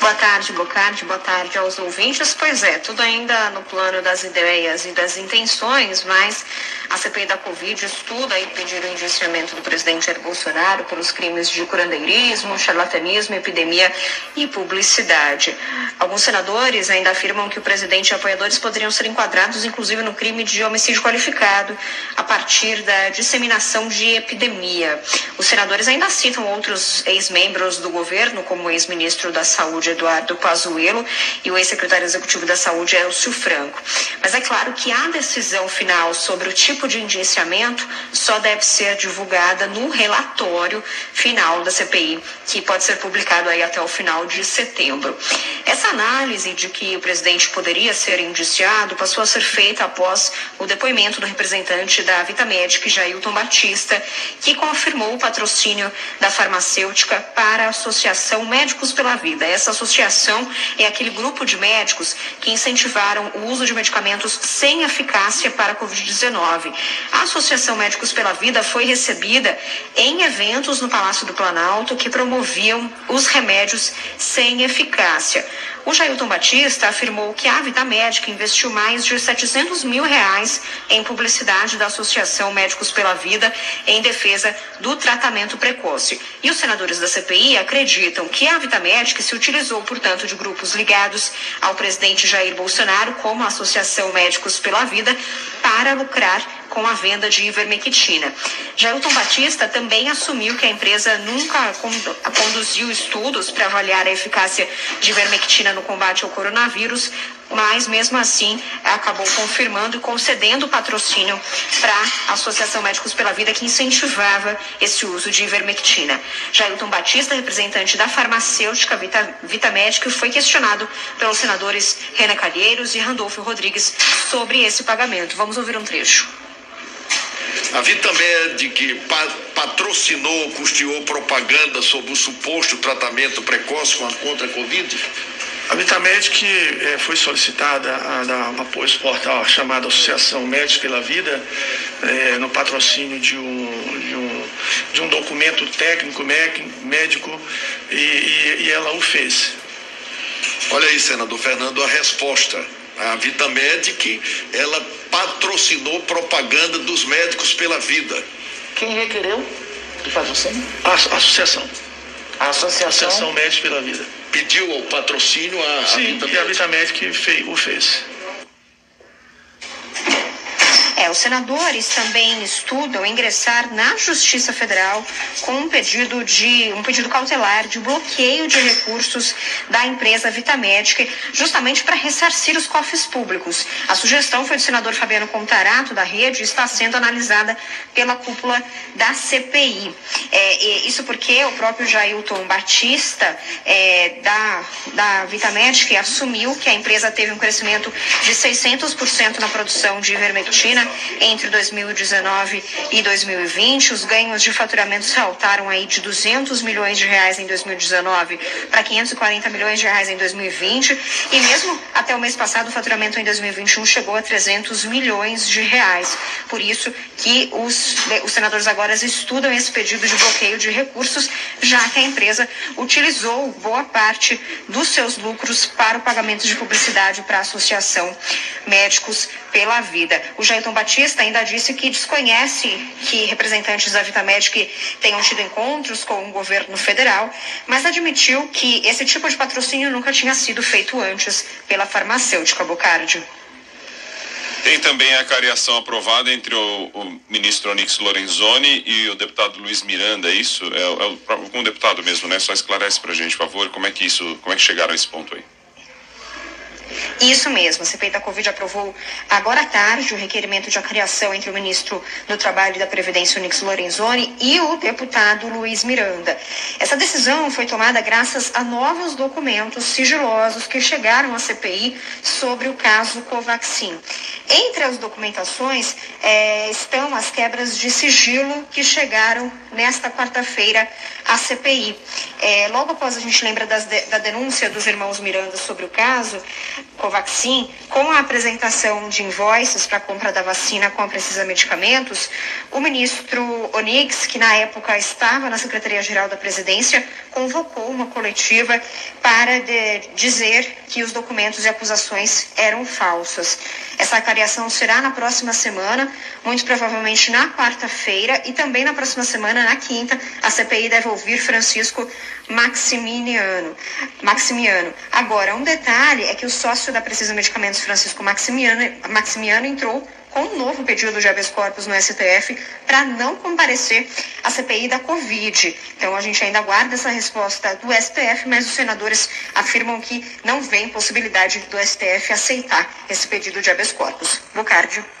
Boa tarde, Bocardi, boa tarde aos ouvintes. Pois é, tudo ainda no plano das ideias e das intenções, mas a CPI da Covid estuda e pedir o indiciamento do presidente Jair Bolsonaro pelos crimes de curandeirismo, charlatanismo, epidemia e publicidade. Alguns senadores ainda afirmam que o presidente e apoiadores poderiam ser enquadrados, inclusive, no crime de homicídio qualificado, a partir da disseminação de epidemia. Os senadores ainda citam outros ex-membros do governo, como o ex-ministro da Saúde, Eduardo Pazuello e o ex-secretário executivo da Saúde, Elcio Franco. Mas é claro que a decisão final sobre o tipo de indiciamento só deve ser divulgada no relatório final da CPI, que pode ser publicado aí até o final de setembro. Essa análise de que o presidente poderia ser indiciado passou a ser feita após o depoimento do representante da Vitamédica, Jailton Batista, que confirmou o patrocínio da farmacêutica para a Associação Médicos pela Vida. Essa associação é aquele grupo de médicos que incentivaram o uso de medicamentos sem eficácia para a Covid-19. A Associação Médicos pela Vida foi recebida em eventos no Palácio do Planalto que promoviam os remédios sem eficácia. O Jailton Batista afirmou que a Vida Médica investiu mais de 700 mil reais em publicidade da Associação Médicos pela Vida em defesa do tratamento precoce. E os senadores da CPI acreditam que a Vida Médica se utilizou, portanto, de grupos ligados ao presidente Jair Bolsonaro, como a Associação Médicos pela Vida, para lucrar com a venda de ivermectina. Jailton Batista também assumiu que a empresa nunca conduziu estudos para avaliar a eficácia de ivermectina no combate ao coronavírus, mas mesmo assim acabou confirmando e concedendo patrocínio para a Associação Médicos pela Vida que incentivava esse uso de ivermectina. Jailton Batista, representante da farmacêutica Vita, Vitamédica, foi questionado pelos senadores Renan Calheiros e Randolfo Rodrigues sobre esse pagamento. Vamos ouvir um trecho. A Vitamed patrocinou, custeou propaganda sobre o suposto tratamento precoce contra a Covid? A Vitamed que eh, foi solicitada a dar um apoio portal chamada Associação Médicos pela Vida, eh, no patrocínio de um, de um, de um documento técnico médico e, e, e ela o fez. Olha aí, senador Fernando, a resposta a Vitamedic, ela patrocinou propaganda dos médicos pela vida. Quem requereu de patrocínio? A, a associação. A associação? Associação Médicos pela Vida. Pediu o patrocínio a, Sim, a Vitamedic? e a Vitamedic fez, o fez. É, os senadores também estudam ingressar na Justiça Federal com um pedido de um pedido cautelar de bloqueio de recursos da empresa Vitamédica, justamente para ressarcir os cofres públicos. A sugestão foi do senador Fabiano Contarato da Rede e está sendo analisada pela cúpula da CPI. É, isso porque o próprio Jailton Batista é, da da Vitamédica assumiu que a empresa teve um crescimento de 600% na produção de ivermectina entre 2019 e 2020. Os ganhos de faturamento saltaram aí de 200 milhões de reais em 2019 para 540 milhões de reais em 2020 e mesmo até o mês passado o faturamento em 2021 chegou a 300 milhões de reais. Por isso que os, os senadores agora estudam esse pedido de bloqueio de recursos, já que a empresa utilizou boa parte dos seus lucros para o pagamento de publicidade para a Associação Médicos pela Vida. O Jailton Batista ainda disse que desconhece que representantes da Vitamed tenham tido encontros com o governo federal, mas admitiu que esse tipo de patrocínio nunca tinha sido feito antes pela farmacêutica Bocardi. Tem também a cariação aprovada entre o, o, ministro Onix Lorenzoni e o deputado Luiz Miranda, é isso? É, é algum deputado mesmo, né? Só esclarece para a gente, por favor, como é que isso, como é que chegaram a esse ponto aí? Isso mesmo, a CPI da Covid aprovou agora à tarde o requerimento de acriação entre o ministro do Trabalho e da Previdência, Onix Lorenzoni, e o deputado Luiz Miranda. Essa decisão foi tomada graças a novos documentos sigilosos que chegaram à CPI sobre o caso Covaxin. Entre as documentações é, estão as quebras de sigilo que chegaram nesta quarta-feira a CPI. É, logo após a gente lembra das, da denúncia dos irmãos Miranda sobre o caso Covaxin, com a apresentação de invoices para a compra da vacina com a Precisa Medicamentos, o ministro Onix, que na época estava na Secretaria-Geral da Presidência, convocou uma coletiva para dizer que os documentos e acusações eram falsos. Essa cariação será na próxima semana, muito provavelmente na quarta-feira e também na próxima semana, na quinta, a CPI deve ouvir Francisco Maximiano. Maximiano. Agora, um detalhe é que o sócio da Precisa Medicamentos, Francisco Maximiano, Maximiano entrou com um novo pedido de habeas corpus no STF para não comparecer à CPI da Covid. Então a gente ainda aguarda essa resposta do STF, mas os senadores afirmam que não vem possibilidade do STF aceitar esse pedido de habeas corpus. Bocardio.